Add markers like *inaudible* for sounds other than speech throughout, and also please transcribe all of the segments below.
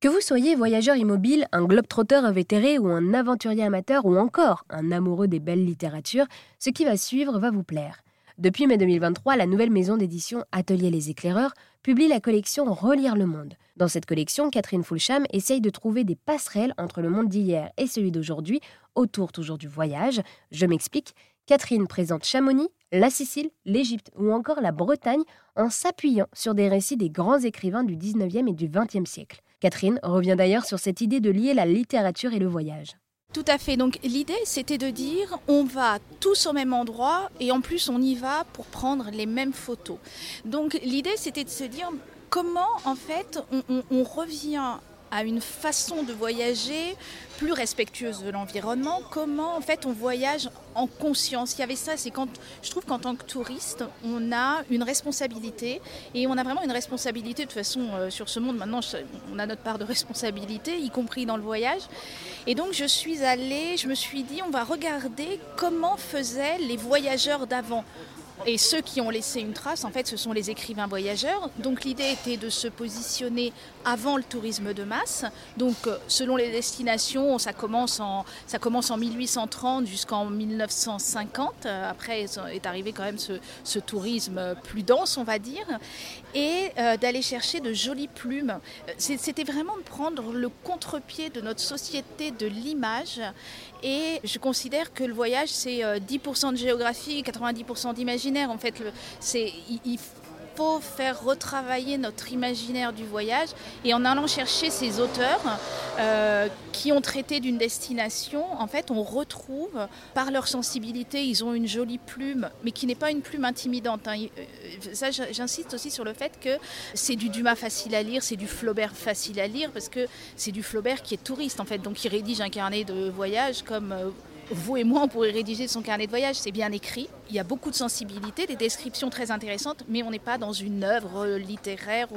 Que vous soyez voyageur immobile, un globe-trotteur invétéré ou un aventurier amateur ou encore un amoureux des belles littératures, ce qui va suivre va vous plaire. Depuis mai 2023, la nouvelle maison d'édition Atelier Les Éclaireurs publie la collection Relire le monde. Dans cette collection, Catherine Fulcham essaye de trouver des passerelles entre le monde d'hier et celui d'aujourd'hui, autour toujours du voyage. Je m'explique. Catherine présente Chamonix, la Sicile, l'Égypte ou encore la Bretagne en s'appuyant sur des récits des grands écrivains du 19e et du 20e siècle. Catherine revient d'ailleurs sur cette idée de lier la littérature et le voyage. Tout à fait. Donc l'idée, c'était de dire, on va tous au même endroit et en plus on y va pour prendre les mêmes photos. Donc l'idée, c'était de se dire comment en fait on, revient à une façon de voyager plus respectueuse de l'environnement, comment en fait on voyage en conscience? Il y avait ça, c'est quand je trouve qu'en tant que touriste, on a une responsabilité et on a vraiment une responsabilité de toute façon euh, sur ce monde. Maintenant, on a notre part de responsabilité, y compris dans le voyage. Et donc je suis allée, je me suis dit, on va regarder comment faisaient les voyageurs d'avant. Et ceux qui ont laissé une trace, en fait, ce sont les écrivains voyageurs. Donc l'idée était de se positionner avant le tourisme de masse. Donc euh, selon les destinations, ça commence en, ça commence en 1830 jusqu'en 1950. Euh, après est arrivé quand même ce, tourisme plus dense, on va dire. Et euh, d'aller chercher de jolies plumes. C'était vraiment de prendre le contre-pied de notre société de l'image. Et je considère que le voyage, c'est 10% de géographie, 90% d'imaginaire en fait, il, faut faire retravailler notre imaginaire du voyage et en allant chercher ces auteurs euh, qui ont traité d'une destination, en fait, on retrouve par leur sensibilité, ils ont une jolie plume, mais qui n'est pas une plume intimidante. Hein. Euh, j'insiste aussi sur le fait que c'est du Dumas facile à lire, c'est du Flaubert facile à lire, parce que c'est du Flaubert qui est touriste, en fait, donc il rédige un carnet de voyage comme euh, vous et moi, on pourrait rédiger son carnet de voyage. C'est bien écrit. Il y a beaucoup de sensibilité, des descriptions très intéressantes, mais on n'est pas dans une œuvre littéraire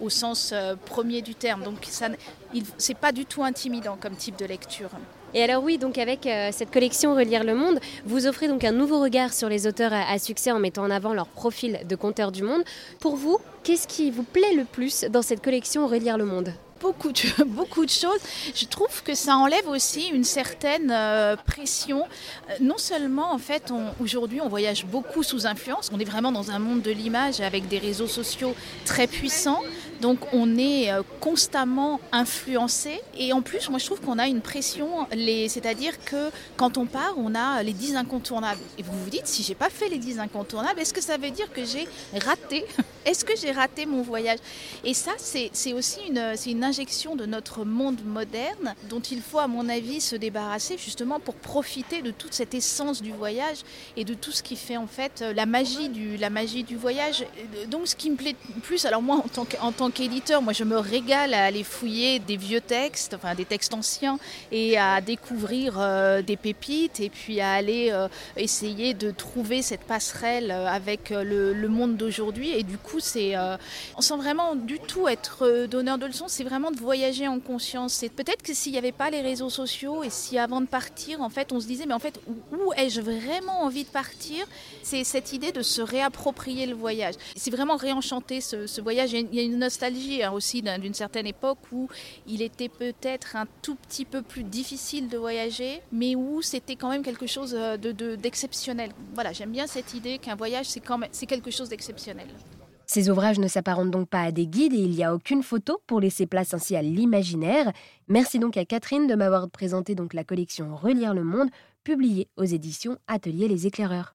au, sens euh, premier du terme. Donc, ce n'est pas du tout intimidant comme type de lecture. Et alors oui, donc avec euh, cette collection Relire le Monde, vous offrez donc un nouveau regard sur les auteurs à, succès en mettant en avant leur profil de conteur du monde. Pour vous, qu'est-ce qui vous plaît le plus dans cette collection Relire le Monde? *laughs* beaucoup de, choses. Je trouve que ça enlève aussi une certaine euh, pression. Euh, non seulement, en fait, aujourd'hui, on voyage beaucoup sous influence. On est vraiment dans un monde de l'image avec des réseaux sociaux très puissants. Donc, on est euh, constamment influencé. Et en plus, moi, je trouve qu'on a une pression. C'est-à-dire que quand on part, on a les 10 incontournables. Et vous vous dites, si j'ai pas fait les 10 incontournables, est-ce que ça veut dire que j'ai raté? *laughs* Est-ce que j'ai raté mon voyage? Et ça, c'est aussi une, une de notre monde moderne dont il faut, à mon avis, se débarrasser justement pour profiter de toute cette essence du voyage et de tout ce qui fait en fait la magie du, la magie du voyage. Donc, ce qui me plaît plus, alors moi, en tant qu'éditeur, moi, je me régale à aller fouiller des vieux textes, enfin des textes anciens, et à découvrir euh, des pépites, et puis à aller euh, essayer de trouver cette passerelle euh, avec le, monde d'aujourd'hui. Et du coup, c'est, euh, sent vraiment du tout être euh, donneur de leçons, c'est vraiment de voyager en conscience. C'est peut-être que s'il n'y avait pas les réseaux sociaux et si avant de partir, en fait, on se disait, mais en fait, où, ai-je vraiment envie de partir? C'est cette idée de se réapproprier le voyage. C'est vraiment réenchanter ce, voyage. Il y a une nostalgie hein, aussi d'une certaine époque où il était peut-être un tout petit peu plus difficile de voyager, mais où c'était quand même quelque chose euh, d'exceptionnel. voilà, j'aime bien cette idée qu'un voyage, c'est quelque chose d'exceptionnel. Ces ouvrages ne s'apparentent donc pas à des guides et il n'y a aucune photo pour laisser place ainsi à l'imaginaire. Merci donc à Catherine de m'avoir présenté donc la collection Relire le monde, publiée aux éditions Atelier les éclaireurs.